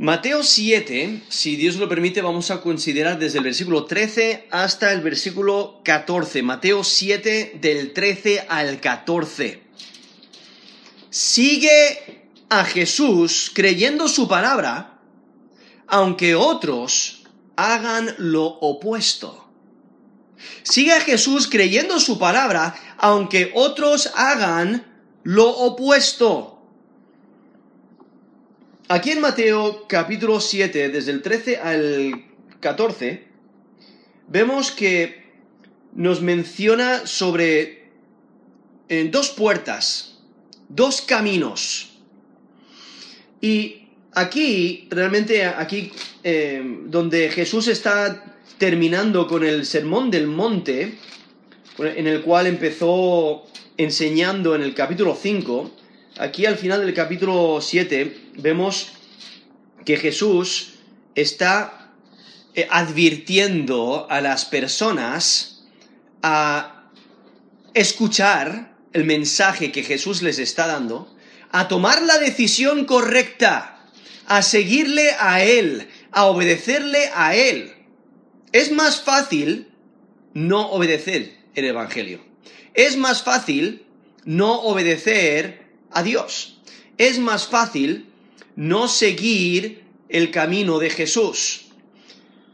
Mateo 7, si Dios lo permite, vamos a considerar desde el versículo 13 hasta el versículo 14. Mateo 7 del 13 al 14. Sigue a Jesús creyendo su palabra, aunque otros hagan lo opuesto. Sigue a Jesús creyendo su palabra, aunque otros hagan lo opuesto. Aquí en Mateo capítulo 7, desde el 13 al 14, vemos que nos menciona sobre en dos puertas, dos caminos. Y aquí, realmente aquí, eh, donde Jesús está terminando con el sermón del monte, en el cual empezó enseñando en el capítulo 5, aquí al final del capítulo 7 vemos que Jesús está eh, advirtiendo a las personas a escuchar el mensaje que Jesús les está dando, a tomar la decisión correcta, a seguirle a Él, a obedecerle a Él. Es más fácil no obedecer el Evangelio. Es más fácil no obedecer a Dios. Es más fácil no seguir el camino de Jesús.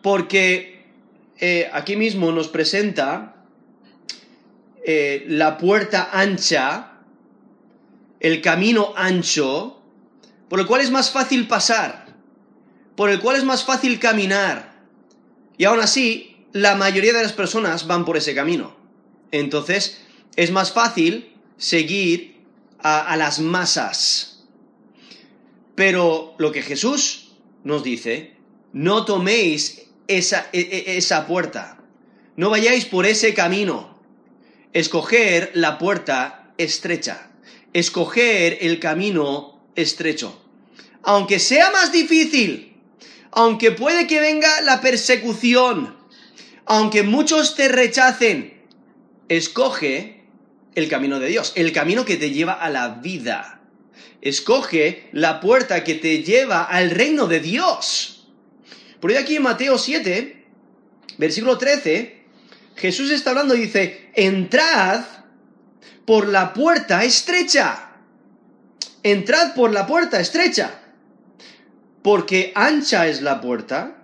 Porque eh, aquí mismo nos presenta eh, la puerta ancha, el camino ancho, por el cual es más fácil pasar, por el cual es más fácil caminar. Y aún así, la mayoría de las personas van por ese camino. Entonces, es más fácil seguir a, las masas. Pero lo que Jesús nos dice, no toméis esa, e, e, esa puerta, no vayáis por ese camino, escoger la puerta estrecha, escoger el camino estrecho. Aunque sea más difícil, aunque puede que venga la persecución, aunque muchos te rechacen, escoge el camino de Dios, el camino que te lleva a la vida. Escoge la puerta que te lleva al reino de Dios. Por ello aquí en Mateo 7, versículo 13, Jesús está hablando y dice, entrad por la puerta estrecha. Entrad por la puerta estrecha. Porque ancha es la puerta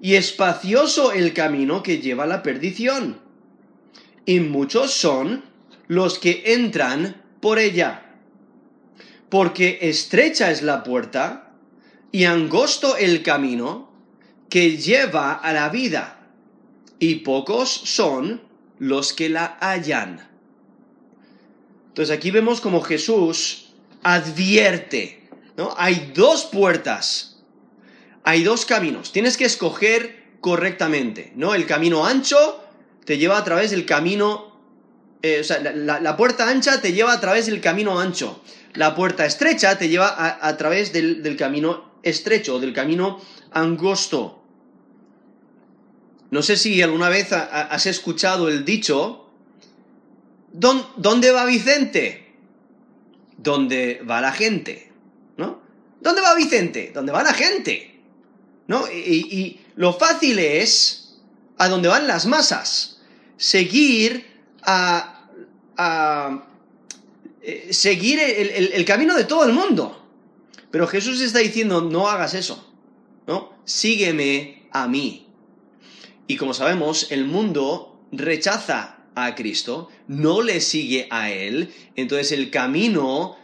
y espacioso el camino que lleva a la perdición. Y muchos son los que entran por ella. Porque estrecha es la puerta y angosto el camino que lleva a la vida, y pocos son los que la hallan. Entonces aquí vemos como Jesús advierte, ¿no? Hay dos puertas, hay dos caminos, tienes que escoger correctamente, ¿no? El camino ancho te lleva a través del camino eh, o sea, la, puerta ancha te lleva a través del camino ancho. La puerta estrecha te lleva a, través del, camino estrecho, del camino angosto. No sé si alguna vez has escuchado el dicho, ¿dónde va Vicente? ¿Dónde va la gente? ¿No? ¿Dónde va Vicente? ¿Dónde va la gente? ¿No? y lo fácil es a dónde van las masas. Seguir a, eh, seguir el, camino de todo el mundo. Pero Jesús está diciendo, no hagas eso, ¿no? Sígueme a mí. Y como sabemos, el mundo rechaza a Cristo, no le sigue a Él, entonces el camino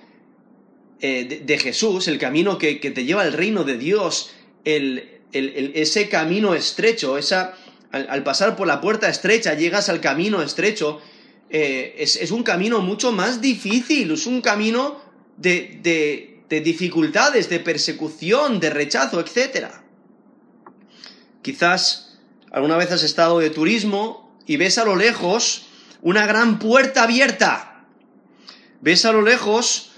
eh, de, Jesús, el camino que, te lleva al reino de Dios, ese camino estrecho, esa, al, pasar por la puerta estrecha llegas al camino estrecho, eh, es, un camino mucho más difícil, es un camino de, de dificultades, de persecución, de rechazo, etc. Quizás alguna vez has estado de turismo y ves a lo lejos una gran puerta abierta. Ves a lo lejos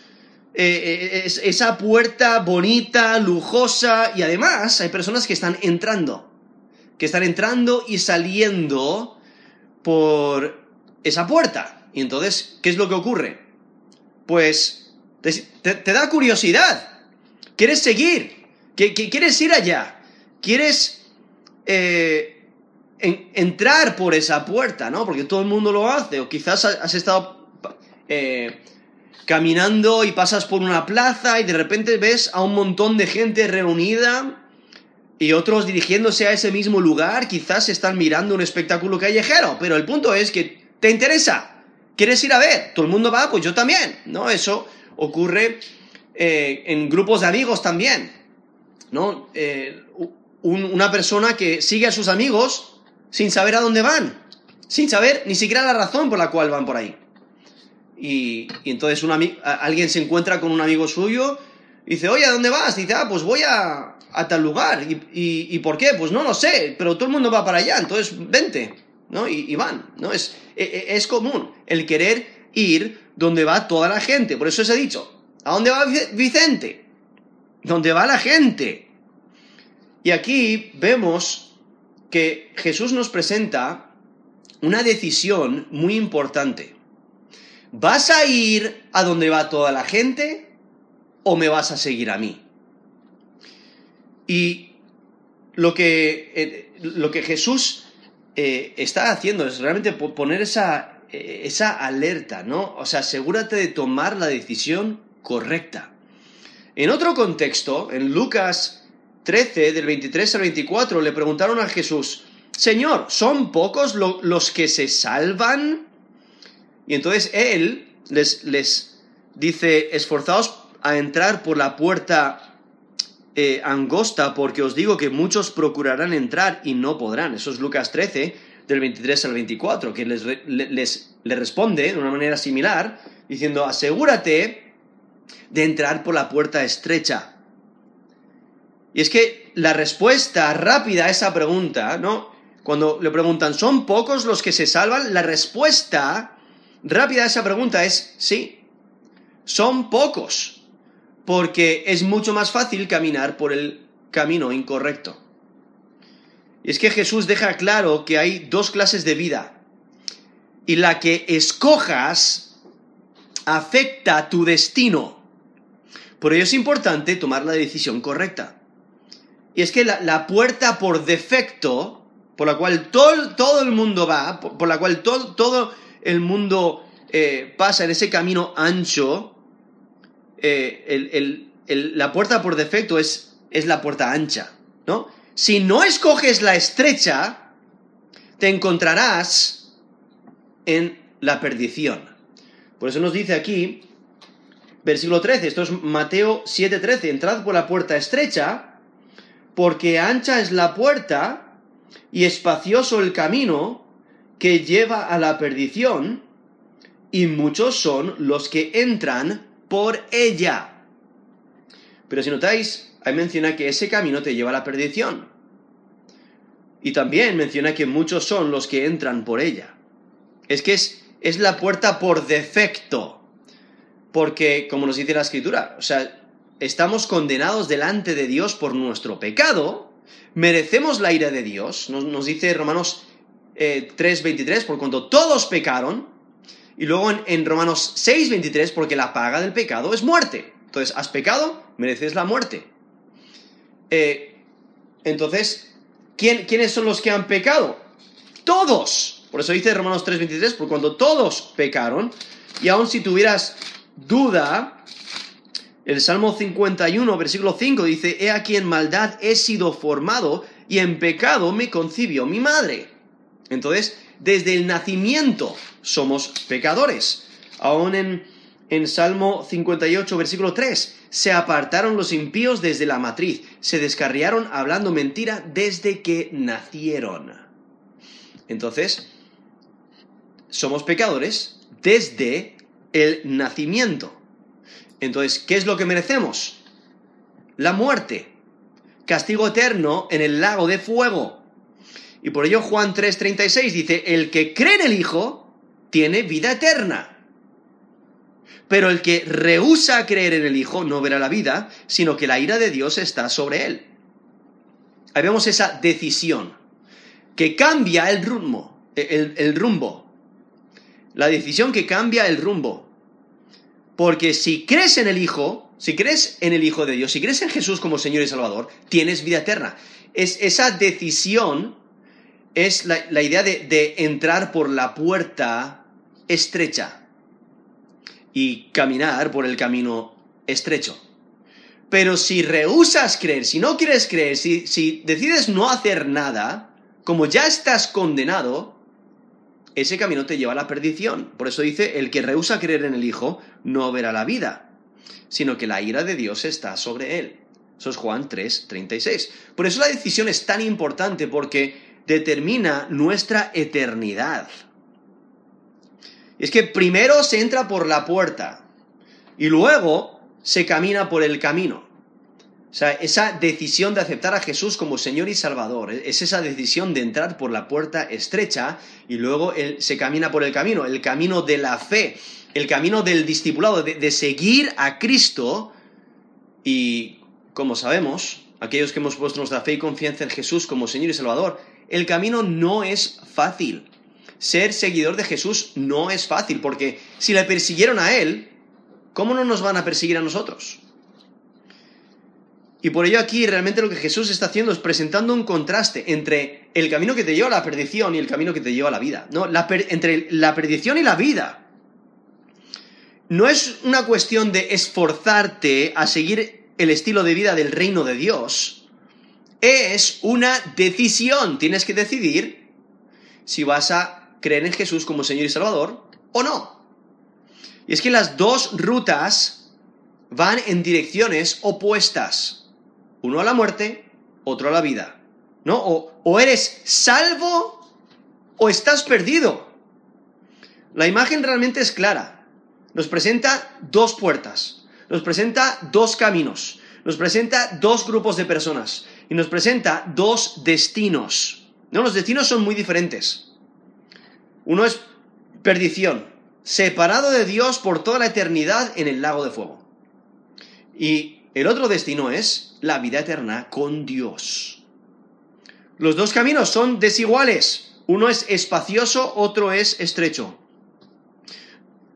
eh, eh, esa puerta bonita, lujosa, y además hay personas que están entrando, que están entrando y saliendo por esa puerta. Y entonces, ¿qué es lo que ocurre? Pues te, da curiosidad. Quieres seguir. que, quieres ir allá, quieres eh, entrar por esa puerta, ¿no? Porque todo el mundo lo hace, o quizás has estado eh, caminando y pasas por una plaza y de repente ves a un montón de gente reunida y otros dirigiéndose a ese mismo lugar, quizás están mirando un espectáculo callejero, pero el punto es que te interesa, quieres ir a ver, todo el mundo va, pues yo también, ¿no? Eso ocurre eh, en grupos de amigos también, ¿no? Eh, una persona que sigue a sus amigos sin saber a dónde van, sin saber ni siquiera la razón por la cual van por ahí. Y, entonces un alguien se encuentra con un amigo suyo y dice, oye, ¿a dónde vas? Y dice, ah, pues voy a, tal lugar. ¿Y, por qué? Pues no lo sé, pero todo el mundo va para allá, entonces vente, ¿no? Y, van, ¿no? Es, e, e, es común el querer ir donde va toda la gente. Por eso os he dicho, ¿a dónde va Vicente? ¿Dónde va la gente? Y aquí vemos que Jesús nos presenta una decisión muy importante. ¿Vas a ir a donde va toda la gente o me vas a seguir a mí? Y lo que, eh, lo que Jesús eh, está haciendo es realmente poner esa, eh, esa alerta, ¿no? O sea, asegúrate de tomar la decisión correcta. En otro contexto, en Lucas 13, del 23 al 24, le preguntaron a Jesús, Señor, ¿son pocos los que se salvan? Y entonces él les, les dice, esforzaos a entrar por la puerta eh, angosta, porque os digo que muchos procurarán entrar y no podrán. Eso es Lucas 13, del 23 al 24, que les, les, responde de una manera similar, diciendo, asegúrate de entrar por la puerta estrecha. Y es que la respuesta rápida a esa pregunta, ¿no? Cuando le preguntan, ¿son pocos los que se salvan? La respuesta rápida esa pregunta es sí. Son pocos, porque es mucho más fácil caminar por el camino incorrecto. Y es que Jesús deja claro que hay dos clases de vida. Y la que escojas afecta tu destino. Por ello es importante tomar la decisión correcta. Y es que la, puerta por defecto, por la cual todo, todo el mundo va, por, la cual todo, todo el mundo eh, pasa en ese camino ancho, eh, la puerta por defecto es, es la puerta ancha, ¿no? Si no escoges la estrecha, te encontrarás en la perdición. Por eso nos dice aquí, versículo 13, esto es Mateo 7:13, entrad por la puerta estrecha, porque ancha es la puerta y espacioso el camino que lleva a la perdición, y muchos son los que entran por ella. Pero si notáis, ahí menciona que ese camino te lleva a la perdición. Y también menciona que muchos son los que entran por ella. Es que es, es la puerta por defecto. Porque, como nos dice la escritura, o sea, estamos condenados delante de Dios por nuestro pecado, merecemos la ira de Dios, nos, nos dice Romanos 3.23, eh, por cuanto todos pecaron, y luego en, Romanos 6.23, porque la paga del pecado es muerte. Entonces, has pecado, mereces la muerte. Eh, entonces, ¿quiénes son los que han pecado? Todos. Por eso dice Romanos 3.23, por cuando todos pecaron, y aun si tuvieras duda, el Salmo 51, versículo 5 dice, He aquí en maldad he sido formado, y en pecado me concibió mi madre. Entonces, desde el nacimiento somos pecadores. Aún en, en Salmo 58, versículo 3, se apartaron los impíos desde la matriz, se descarriaron hablando mentira desde que nacieron. Entonces, somos pecadores desde el nacimiento. Entonces, ¿qué es lo que merecemos? La muerte, castigo eterno en el lago de fuego. Y por ello Juan 3:36 dice, el que cree en el Hijo tiene vida eterna. Pero el que rehúsa creer en el Hijo no verá la vida, sino que la ira de Dios está sobre él. Ahí vemos esa decisión que cambia el rumbo, el, el rumbo. La decisión que cambia el rumbo. Porque si crees en el Hijo, si crees en el Hijo de Dios, si crees en Jesús como Señor y Salvador, tienes vida eterna. Es, esa decisión es la, idea de, de entrar por la puerta estrecha y caminar por el camino estrecho. Pero si rehusas creer, si no quieres creer, si, si, decides no hacer nada, como ya estás condenado, ese camino te lleva a la perdición. Por eso dice, el que rehúsa creer en el Hijo no verá la vida, sino que la ira de Dios está sobre él. Eso es Juan 3, 36. Por eso la decisión es tan importante porque determina nuestra eternidad. Es que primero se entra por la puerta y luego se camina por el camino. O sea, esa decisión de aceptar a Jesús como Señor y Salvador, es esa decisión de entrar por la puerta estrecha y luego se camina por el camino, el camino de la fe, el camino del discipulado, de seguir a Cristo y, como sabemos, aquellos que hemos puesto nuestra fe y confianza en Jesús como Señor y Salvador, el camino no es fácil. Ser seguidor de Jesús no es fácil, porque si le persiguieron a Él, ¿cómo no nos van a perseguir a nosotros? Y por ello aquí realmente lo que Jesús está haciendo es presentando un contraste entre el camino que te lleva a la perdición y el camino que te lleva a la vida. ¿no? entre la perdición y la vida. No es una cuestión de esforzarte a seguir el estilo de vida del reino de Dios. Es una decisión. Tienes que decidir si vas a creer en Jesús como Señor y Salvador o no. Y es que las dos rutas van en direcciones opuestas uno a la muerte, otro a la vida. ¿No? O, eres salvo o estás perdido. La imagen realmente es clara. Nos presenta dos puertas, nos presenta dos caminos, nos presenta dos grupos de personas y nos presenta dos destinos. ¿No? Los destinos son muy diferentes. Uno es perdición, separado de Dios por toda la eternidad en el lago de fuego. Y el otro destino es la vida eterna con Dios. Los dos caminos son desiguales. Uno es espacioso, otro es estrecho.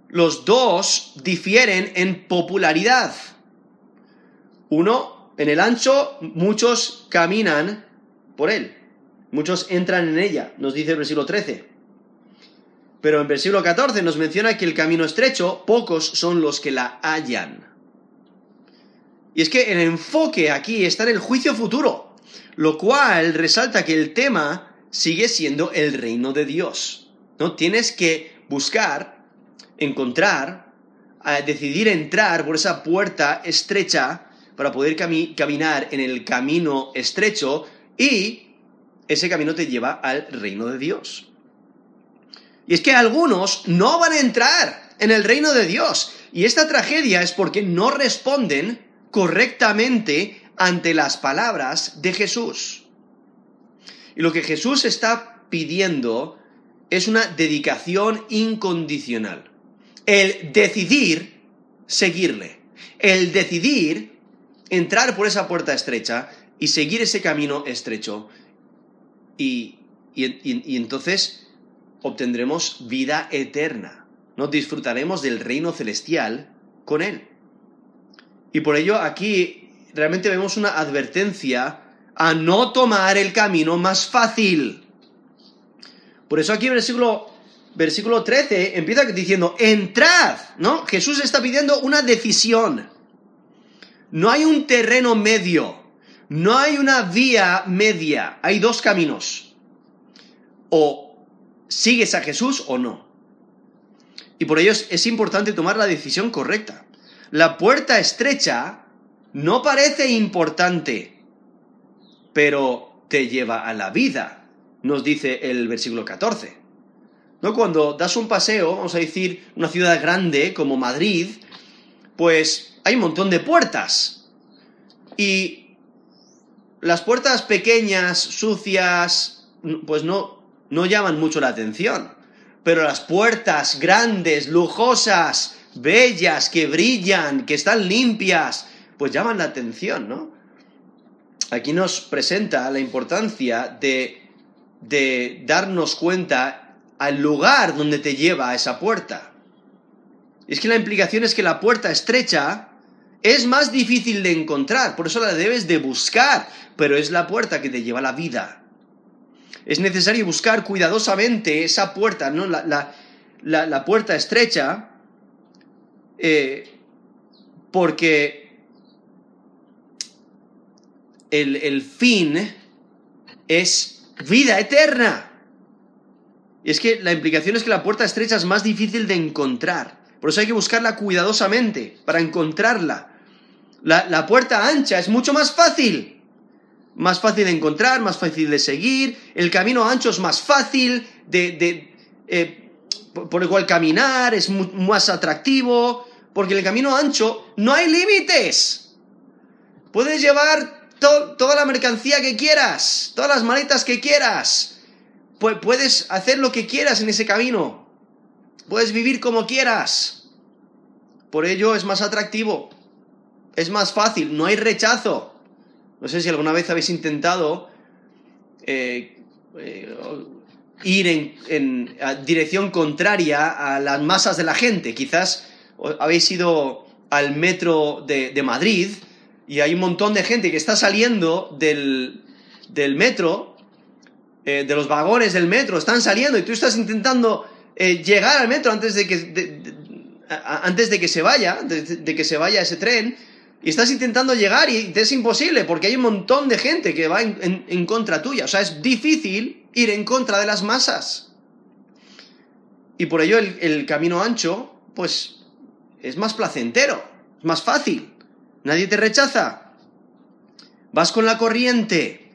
Los dos difieren en popularidad. Uno, en el ancho, muchos caminan por él. Muchos entran en ella, nos dice el versículo 13. Pero en versículo 14 nos menciona que el camino estrecho, pocos son los que la hallan. Y es que el enfoque aquí está en el juicio futuro, lo cual resalta que el tema sigue siendo el reino de Dios. ¿no? Tienes que buscar, encontrar, decidir entrar por esa puerta estrecha para poder caminar en el camino estrecho y ese camino te lleva al reino de Dios. Y es que algunos no van a entrar en el reino de Dios. Y esta tragedia es porque no responden correctamente ante las palabras de Jesús. Y lo que Jesús está pidiendo es una dedicación incondicional. El decidir seguirle. El decidir entrar por esa puerta estrecha y seguir ese camino estrecho. Y, y, entonces obtendremos vida eterna. Nos disfrutaremos del reino celestial con Él. Y por ello aquí realmente vemos una advertencia a no tomar el camino más fácil. Por eso aquí en versículo, versículo 13 empieza diciendo, entrad, ¿no? Jesús está pidiendo una decisión. No hay un terreno medio, no hay una vía media, hay dos caminos. O sigues a Jesús o no. Y por ello es importante tomar la decisión correcta la puerta estrecha no parece importante, pero te lleva a la vida, nos dice el versículo 14. ¿No? Cuando das un paseo, vamos a decir, una ciudad grande como Madrid, pues hay un montón de puertas. Y las puertas pequeñas, sucias, pues no, no llaman mucho la atención. Pero las puertas grandes, lujosas, bellas, que brillan, que están limpias, pues llaman la atención, ¿no? Aquí nos presenta la importancia de, de darnos cuenta al lugar donde te lleva esa puerta. es que la implicación es que la puerta estrecha es más difícil de encontrar, por eso la debes de buscar, pero es la puerta que te lleva a la vida. Es necesario buscar cuidadosamente esa puerta, ¿no? La, puerta estrecha, eh, porque el, el fin es vida eterna. Y es que la implicación es que la puerta estrecha es más difícil de encontrar. Por eso hay que buscarla cuidadosamente para encontrarla. La, puerta ancha es mucho más fácil. Más fácil de encontrar, más fácil de seguir. El camino ancho es más fácil de, eh, por el cual caminar, es más atractivo. Porque en el camino ancho no hay límites. Puedes llevar toda la mercancía que quieras, todas las maletas que quieras puedes hacer lo que quieras en ese camino. Puedes vivir como quieras. Por ello es más atractivo. Es más fácil. No hay rechazo. No sé si alguna vez habéis intentado eh, eh, ir en, dirección contraria a las masas de la gente. Quizás habéis ido al metro de, Madrid y hay un montón de gente que está saliendo del, del metro eh, de los vagones del metro están saliendo y tú estás intentando eh, llegar al metro antes de que, antes de que se vaya, de, que se vaya ese tren, y estás intentando llegar y te es imposible porque hay un montón de gente que va en, contra tuya. O sea, es difícil ir en contra de las masas. Y por ello el, el camino ancho, pues, es más placentero, es más fácil. Nadie te rechaza. Vas con la corriente.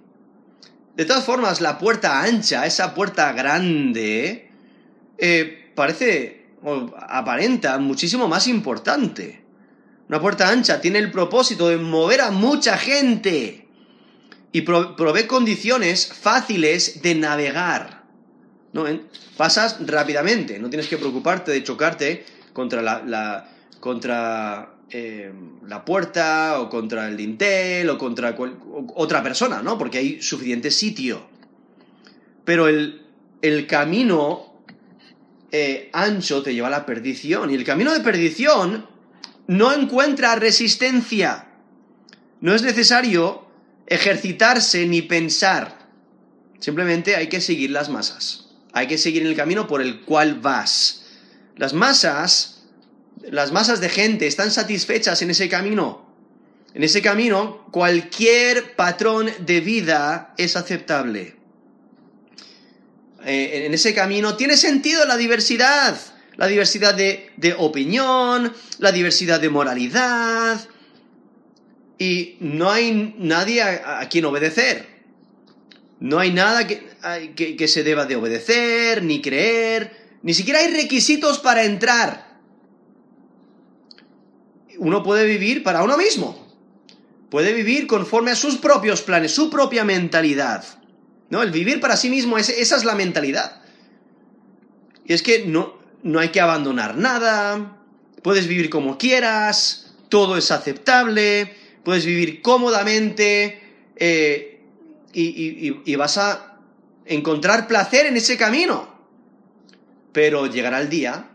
De todas formas, la puerta ancha, esa puerta grande, eh, parece, o aparenta, muchísimo más importante. Una puerta ancha tiene el propósito de mover a mucha gente y provee condiciones fáciles de navegar. ¿no? Pasas rápidamente, no tienes que preocuparte de chocarte contra la contra eh, la puerta o contra el dintel o contra otra persona, ¿no? Porque hay suficiente sitio. Pero el, camino eh, ancho te lleva a la perdición y el camino de perdición no encuentra resistencia. No es necesario ejercitarse ni pensar. Simplemente hay que seguir las masas. Hay que seguir el camino por el cual vas. Las masas las masas de gente están satisfechas en ese camino. En ese camino, cualquier patrón de vida es aceptable. Eh, en ese camino tiene sentido la diversidad, la diversidad de, opinión, la diversidad de moralidad, y no hay nadie a, quien obedecer. No hay nada que, que se deba de obedecer, ni creer, ni siquiera hay requisitos para entrar uno puede vivir para uno mismo. Puede vivir conforme a sus propios planes, su propia mentalidad. ¿No? El vivir para sí mismo, esa es la mentalidad. Y es que no, no hay que abandonar nada, puedes vivir como quieras, todo es aceptable, puedes vivir cómodamente eh, y vas a encontrar placer en ese camino. Pero llegará el día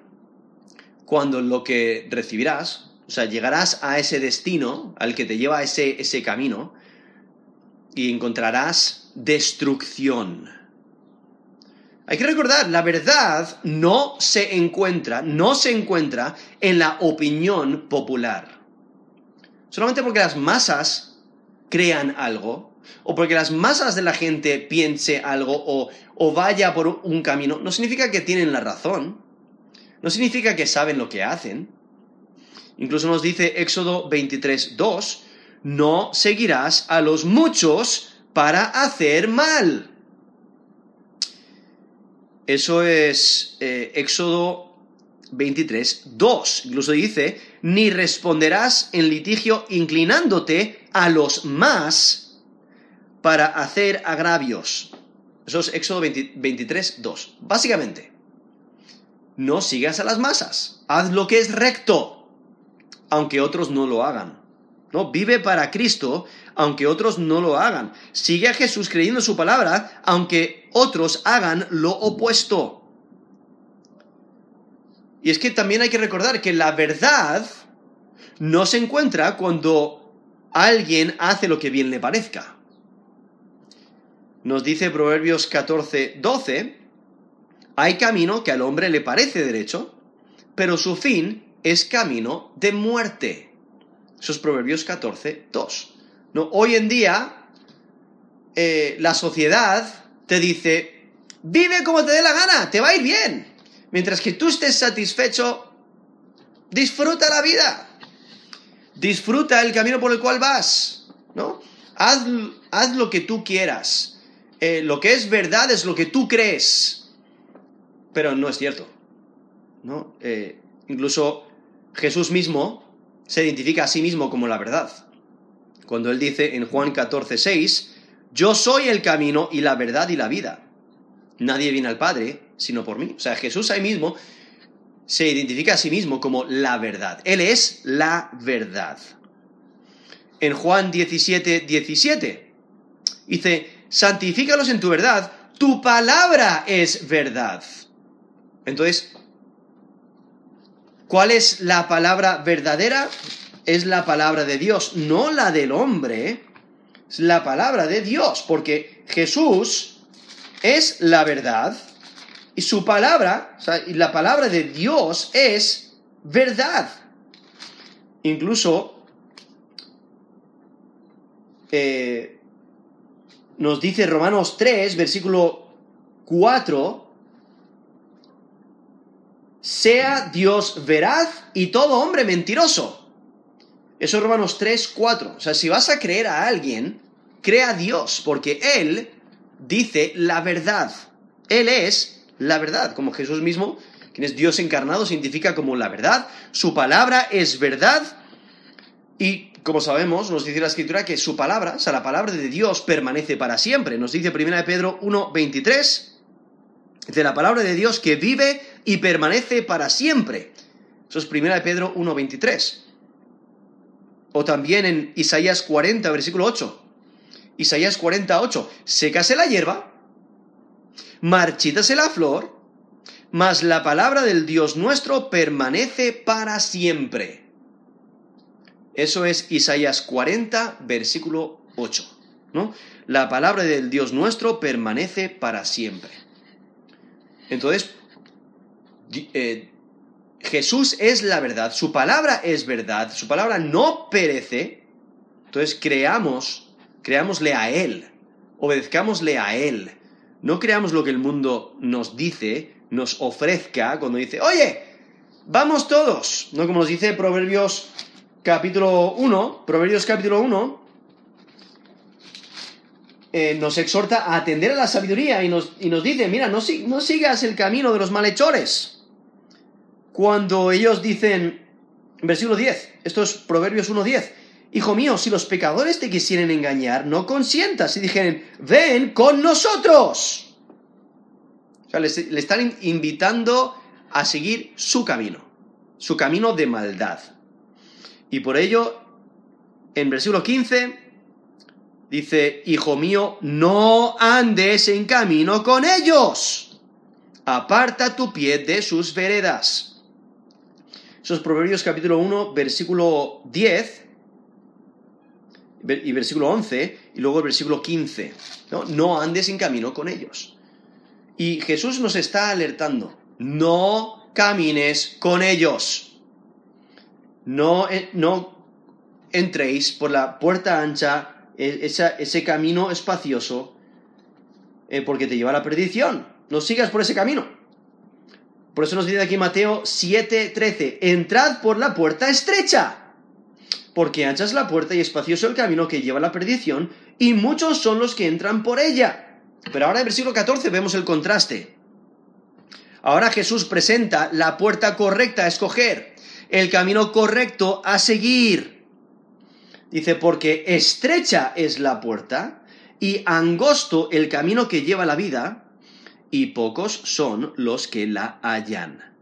cuando lo que recibirás o sea, llegarás a ese destino, al que te lleva ese, ese camino, y encontrarás destrucción. Hay que recordar, la verdad no se encuentra, no se encuentra en la opinión popular. Solamente porque las masas crean algo, o porque las masas de la gente piense algo o, o vaya por un camino, no significa que tienen la razón, no significa que saben lo que hacen, Incluso nos dice Éxodo 23, 2, no seguirás a los muchos para hacer mal. Eso es eh, Éxodo 23, 2. Incluso dice, ni responderás en litigio inclinándote a los más para hacer agravios. Eso es Éxodo 23, 2. Básicamente, no sigas a las masas. Haz lo que es recto aunque otros no lo hagan. ¿No? Vive para Cristo, aunque otros no lo hagan. Sigue a Jesús creyendo su palabra, aunque otros hagan lo opuesto. Y es que también hay que recordar que la verdad no se encuentra cuando alguien hace lo que bien le parezca. Nos dice Proverbios 14, 12, hay camino que al hombre le parece derecho, pero su fin es camino de muerte. Eso es Proverbios 14, 2. ¿No? Hoy en día, eh, la sociedad te dice, vive como te dé la gana, te va a ir bien. Mientras que tú estés satisfecho, disfruta la vida. Disfruta el camino por el cual vas. ¿no? Haz, haz lo que tú quieras. Eh, lo que es verdad es lo que tú crees. Pero no es cierto. ¿no? Eh, incluso Jesús mismo se identifica a sí mismo como la verdad. Cuando él dice en Juan 14, 6, yo soy el camino y la verdad y la vida. Nadie viene al Padre sino por mí. O sea, Jesús ahí mismo se identifica a sí mismo como la verdad. Él es la verdad. En Juan 17, 17, dice, santifícalos en tu verdad, tu palabra es verdad. Entonces, ¿cuál es la palabra verdadera? Es la palabra de Dios, no la del hombre, es la palabra de Dios, porque Jesús es la verdad y su palabra, o sea, y la palabra de Dios es verdad. Incluso eh, nos dice Romanos 3, versículo 4, sea Dios veraz y todo hombre mentiroso. Eso es Romanos 3, 4. O sea, si vas a creer a alguien, crea a Dios, porque Él dice la verdad. Él es la verdad, como Jesús mismo, quien es Dios encarnado, significa como la verdad, su palabra es verdad y como sabemos, nos dice la escritura que su palabra, o sea, la palabra de Dios permanece para siempre. Nos dice 1 Pedro 1.23, de la palabra de Dios que vive y permanece para siempre. Eso es 1 Pedro 1.23. O también en Isaías 40, versículo 8. Isaías 48, sécase la hierba marchítase la flor, mas la palabra del Dios nuestro permanece para siempre. Eso es Isaías 40, versículo 8. ¿no? La palabra del Dios nuestro permanece para siempre. Entonces, eh, Jesús es la verdad, su palabra es verdad, su palabra no perece. Entonces creamos, creámosle a Él, obedezcámosle a Él. No creamos lo que el mundo nos dice, nos ofrezca, cuando dice, oye, vamos todos. No como nos dice Proverbios capítulo 1, Proverbios capítulo 1, eh, nos exhorta a atender a la sabiduría y nos, y nos dice, mira, no, no sigas el camino de los malhechores. Cuando ellos dicen, versículo 10, esto es Proverbios 1.10, Hijo mío, si los pecadores te quisieren engañar, no consientas y dijeren, ven con nosotros. O sea, le, están invitando a seguir su camino, su camino de maldad. Y por ello, en versículo 15, dice, Hijo mío, no andes en camino con ellos. Aparta tu pie de sus veredas. Esos Proverbios capítulo 1, versículo 10 y versículo 11 y luego el versículo 15. ¿no? andes en camino con ellos. Y Jesús nos está alertando, no camines con ellos. No, no entréis por la puerta ancha, e, ese camino espacioso, eh, porque te lleva a la perdición. No sigas por ese camino. Por eso nos dice aquí Mateo 7:13, entrad por la puerta estrecha porque ancha es la puerta y espacioso el camino que lleva a la perdición, y muchos son los que entran por ella. Pero ahora en versículo 14 vemos el contraste. Ahora Jesús presenta la puerta correcta a escoger, el camino correcto a seguir. Dice, porque estrecha es la puerta y angosto el camino que lleva la vida, y pocos son los que la hallan.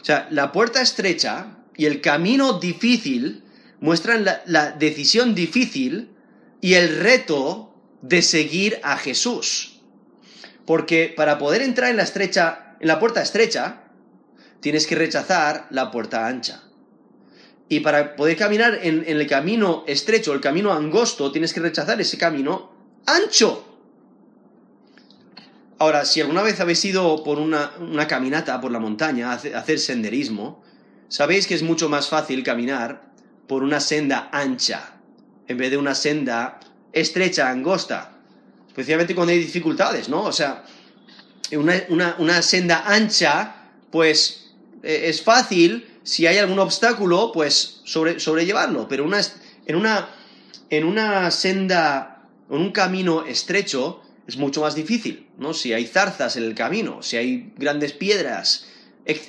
O sea, la puerta estrecha y el camino difícil muestran la, decisión difícil y el reto de seguir a Jesús. Porque para poder entrar en la estrecha, en la puerta estrecha, tienes que rechazar la puerta ancha. Y para poder caminar en, el camino estrecho, el camino angosto, tienes que rechazar ese camino ancho. Ahora, si alguna vez habéis ido por una, caminata por la montaña, a hacer senderismo, sabéis que es mucho más fácil caminar por una senda ancha, en vez de una senda estrecha, angosta. Especialmente cuando hay dificultades, ¿no? O sea, una, senda ancha, pues eh, es fácil si hay algún obstáculo, pues sobre, sobrellevarlo, pero en, una, en una senda, en un camino estrecho, es mucho más difícil, ¿no? Si hay zarzas en el camino, si hay grandes piedras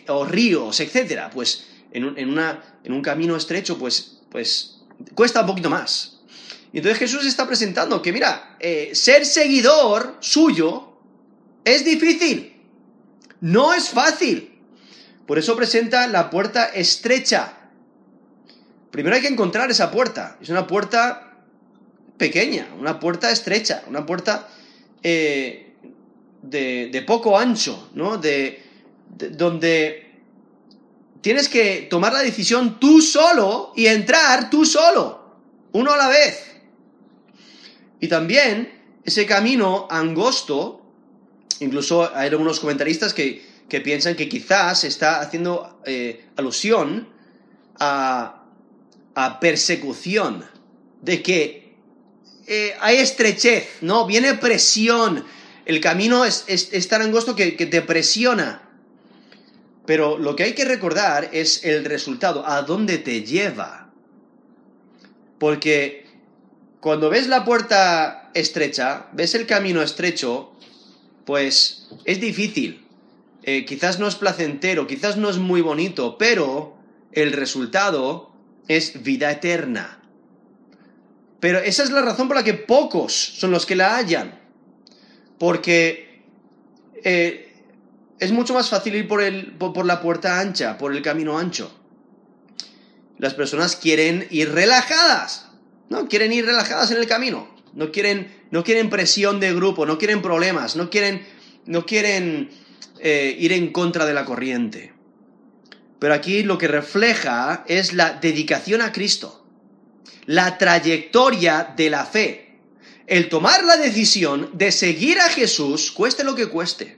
o ríos, etcétera, pues en un, en, una, en un camino estrecho, pues, pues cuesta un poquito más. Y entonces Jesús está presentando que, mira, eh, ser seguidor suyo es difícil, no es fácil. Por eso presenta la puerta estrecha. Primero hay que encontrar esa puerta. Es una puerta pequeña, una puerta estrecha, una puerta eh, de, poco ancho, ¿no? De, donde tienes que tomar la decisión tú solo y entrar tú solo, uno a la vez. Y también ese camino angosto, incluso hay algunos comentaristas que que piensan que quizás está haciendo eh, alusión a, persecución, de que eh, hay estrechez, ¿no? Viene presión, el camino es, tan angosto que, que te presiona. Pero lo que hay que recordar es el resultado, a dónde te lleva. Porque cuando ves la puerta estrecha, ves el camino estrecho, pues es difícil. Eh, quizás no es placentero, quizás no es muy bonito, pero el resultado es vida eterna. Pero esa es la razón por la que pocos son los que la hallan. Porque eh, es mucho más fácil ir por, por la puerta ancha, por el camino ancho. Las personas quieren ir relajadas, ¿no? Quieren ir relajadas en el camino. No quieren, no quieren presión de grupo, no quieren problemas, no quieren, no quieren eh, ir en contra de la corriente. Pero aquí lo que refleja es la dedicación a Cristo, la trayectoria de la fe, el tomar la decisión de seguir a Jesús, cueste lo que cueste.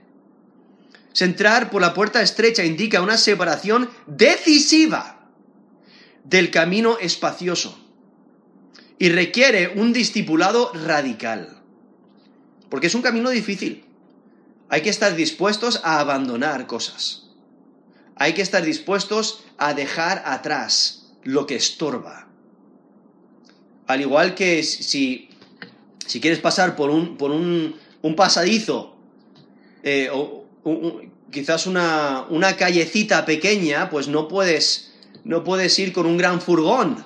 Entrar por la puerta estrecha indica una separación decisiva del camino espacioso y requiere un discipulado radical, porque es un camino difícil. Hay que estar dispuestos a abandonar cosas. Hay que estar dispuestos a dejar atrás lo que estorba. Al igual que si, si quieres pasar por un, por un, pasadizo, eh, o quizás una, una callecita pequeña, pues no puedes, no puedes ir con un gran furgón,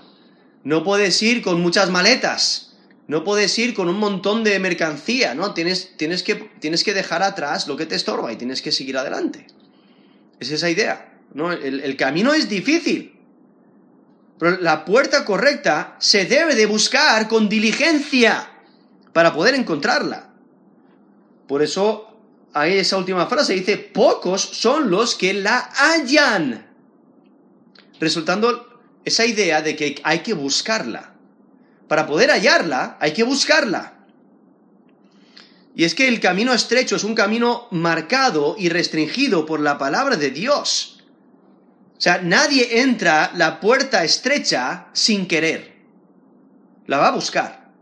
no puedes ir con muchas maletas, no puedes ir con un montón de mercancía, ¿no? Tienes, tienes, que, tienes que dejar atrás lo que te estorba y tienes que seguir adelante. Es esa idea, ¿no? El, camino es difícil, pero la puerta correcta se debe de buscar con diligencia para poder encontrarla. Por eso, ahí esa última frase dice, pocos son los que la hallan. Resultando esa idea de que hay que buscarla para poder hallarla hay que buscarla. Y es que el camino estrecho es un camino marcado y restringido por la palabra de Dios. O sea, nadie entra la puerta estrecha sin querer. La va a buscar.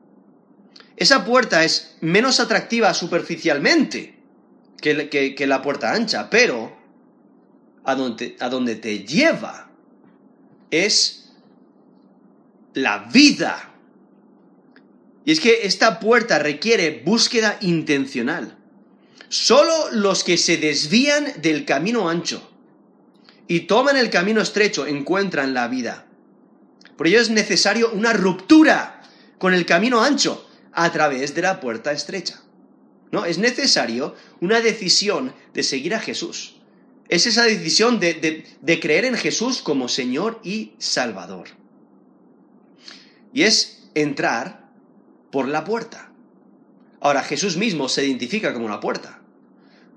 Esa puerta es menos atractiva superficialmente que, la puerta ancha, pero a donde, a donde te lleva es la vida y es que esta puerta requiere búsqueda intencional. Solo los que se desvían del camino ancho y toman el camino estrecho encuentran la vida. Por ello es necesario una ruptura con el camino ancho a través de la puerta estrecha. ¿No? Es necesario una decisión de seguir a Jesús. Es esa decisión de, de creer en Jesús como Señor y Salvador. Y es entrar por la puerta. Ahora, Jesús mismo se identifica como la puerta.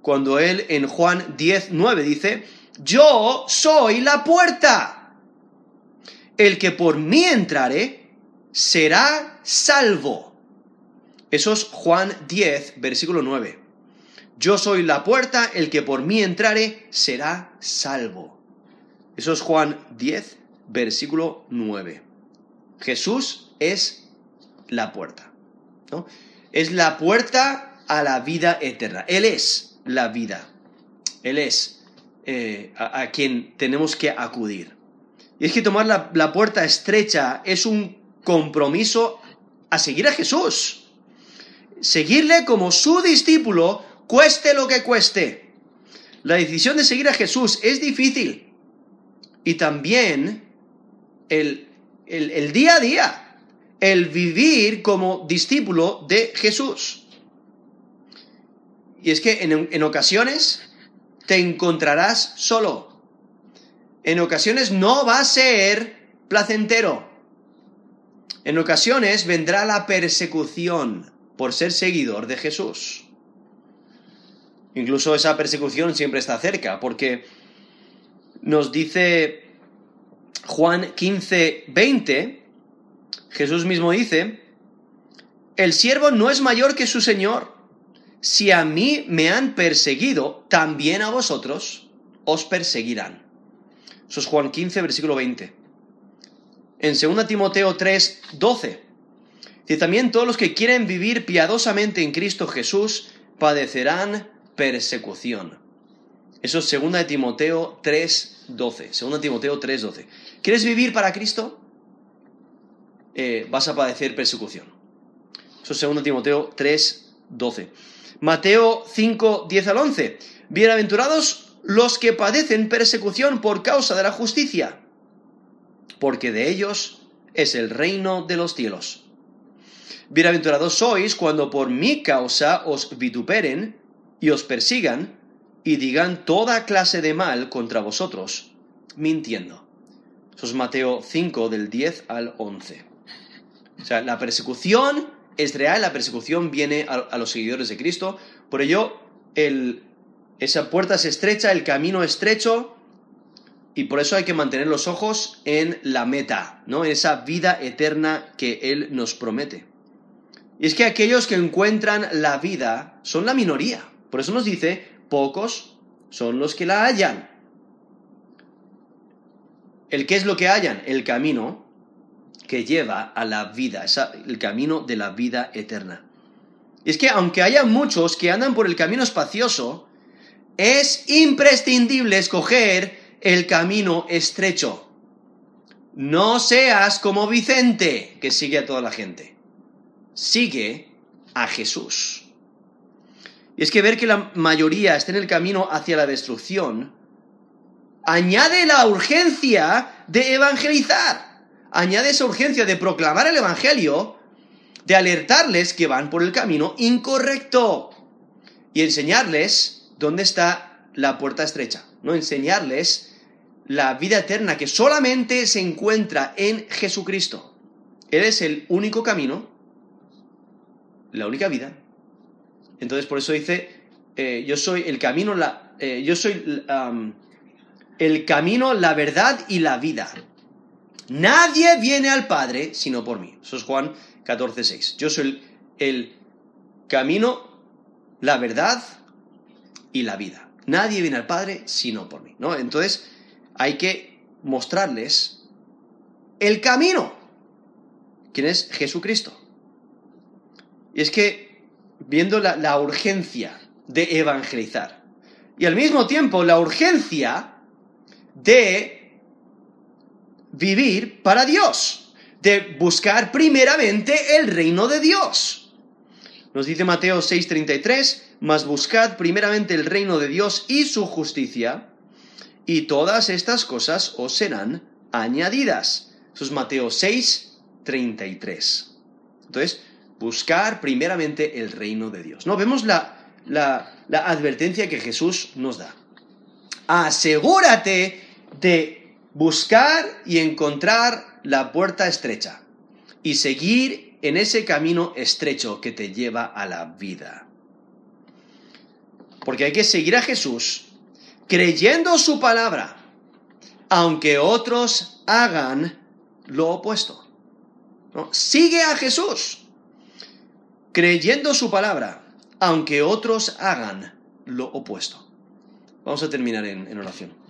Cuando él en Juan 10, 9 dice, yo soy la puerta. el que por mí entrare será salvo. Eso es Juan 10, versículo 9. Yo soy la puerta, el que por mí entrare será salvo. Eso es Juan 10, versículo 9. Jesús es la puerta. ¿no? Es la puerta a la vida eterna. Él es la vida. Él es eh, a, quien tenemos que acudir. Y es que tomar la, la puerta estrecha es un compromiso a seguir a Jesús. Seguirle como su discípulo, cueste lo que cueste. La decisión de seguir a Jesús es difícil. Y también el, el, día a día, el vivir como discípulo de Jesús. Y es que en, en ocasiones te encontrarás solo. En ocasiones no va a ser placentero. En ocasiones vendrá la persecución por ser seguidor de Jesús. Incluso esa persecución siempre está cerca, porque nos dice Juan 15, 20, Jesús mismo dice, el siervo no es mayor que su Señor. Si a mí me han perseguido, también a vosotros os perseguirán. Eso es Juan 15, versículo 20. En 2 Timoteo 3, 12, dice también todos los que quieren vivir piadosamente en Cristo Jesús padecerán persecución. Eso es 2 Timoteo 3, 12. 2 Timoteo 3, 12. ¿Quieres vivir para Cristo? Eh, vas a padecer persecución. Eso es 2 Timoteo 3, 12. Mateo 5, 10 al 11. Bienaventurados los que padecen persecución por causa de la justicia, porque de ellos es el reino de los cielos. Bienaventurados sois cuando por mi causa os vituperen y os persigan y digan toda clase de mal contra vosotros, mintiendo. Eso es Mateo 5 del 10 al 11. O sea, la persecución es real, la persecución viene a, los seguidores de Cristo. Por ello, esa puerta es estrecha, el camino estrecho, y por eso hay que mantener los ojos en la meta, ¿no? En esa vida eterna que Él nos promete. Y es que aquellos que encuentran la vida son la minoría. Por eso nos dice, pocos son los que la hallan. ¿El qué es lo que hallan? El camino que lleva a la vida, el camino de la vida eterna. Y es que aunque haya muchos que andan por el camino espacioso, es imprescindible escoger el camino estrecho. No seas como Vicente, que sigue a toda la gente. Sigue a Jesús. Y es que ver que la mayoría está en el camino hacia la destrucción, añade la urgencia de evangelizar, añade esa urgencia de proclamar el Evangelio, de alertarles que van por el camino incorrecto y enseñarles dónde está la puerta estrecha, no enseñarles la vida eterna que solamente se encuentra en Jesucristo. Él es el único camino, la única vida entonces por eso dice, eh, yo soy el camino, la, eh, yo soy el camino, la verdad y la vida. Nadie viene al Padre sino por mí. Eso es Juan 14, 6. Yo soy el, camino, la verdad y la vida. Nadie viene al Padre sino por mí. ¿no? Entonces hay que mostrarles el camino. ¿Quién es Jesucristo? Y es que viendo la, urgencia de evangelizar y al mismo tiempo la urgencia de vivir para Dios, de buscar primeramente el reino de Dios. Nos dice Mateo 6:33, mas buscad primeramente el reino de Dios y su justicia, y todas estas cosas os serán añadidas. Eso es Mateo 6:33. Entonces, buscar primeramente el reino de Dios. No, vemos la, la, advertencia que Jesús nos da. Asegúrate de buscar y encontrar la puerta estrecha y seguir en ese camino estrecho que te lleva a la vida. Porque hay que seguir a Jesús creyendo su palabra, aunque otros hagan lo opuesto. Sigue a Jesús, creyendo su palabra, aunque otros hagan lo opuesto. Vamos a terminar en oración.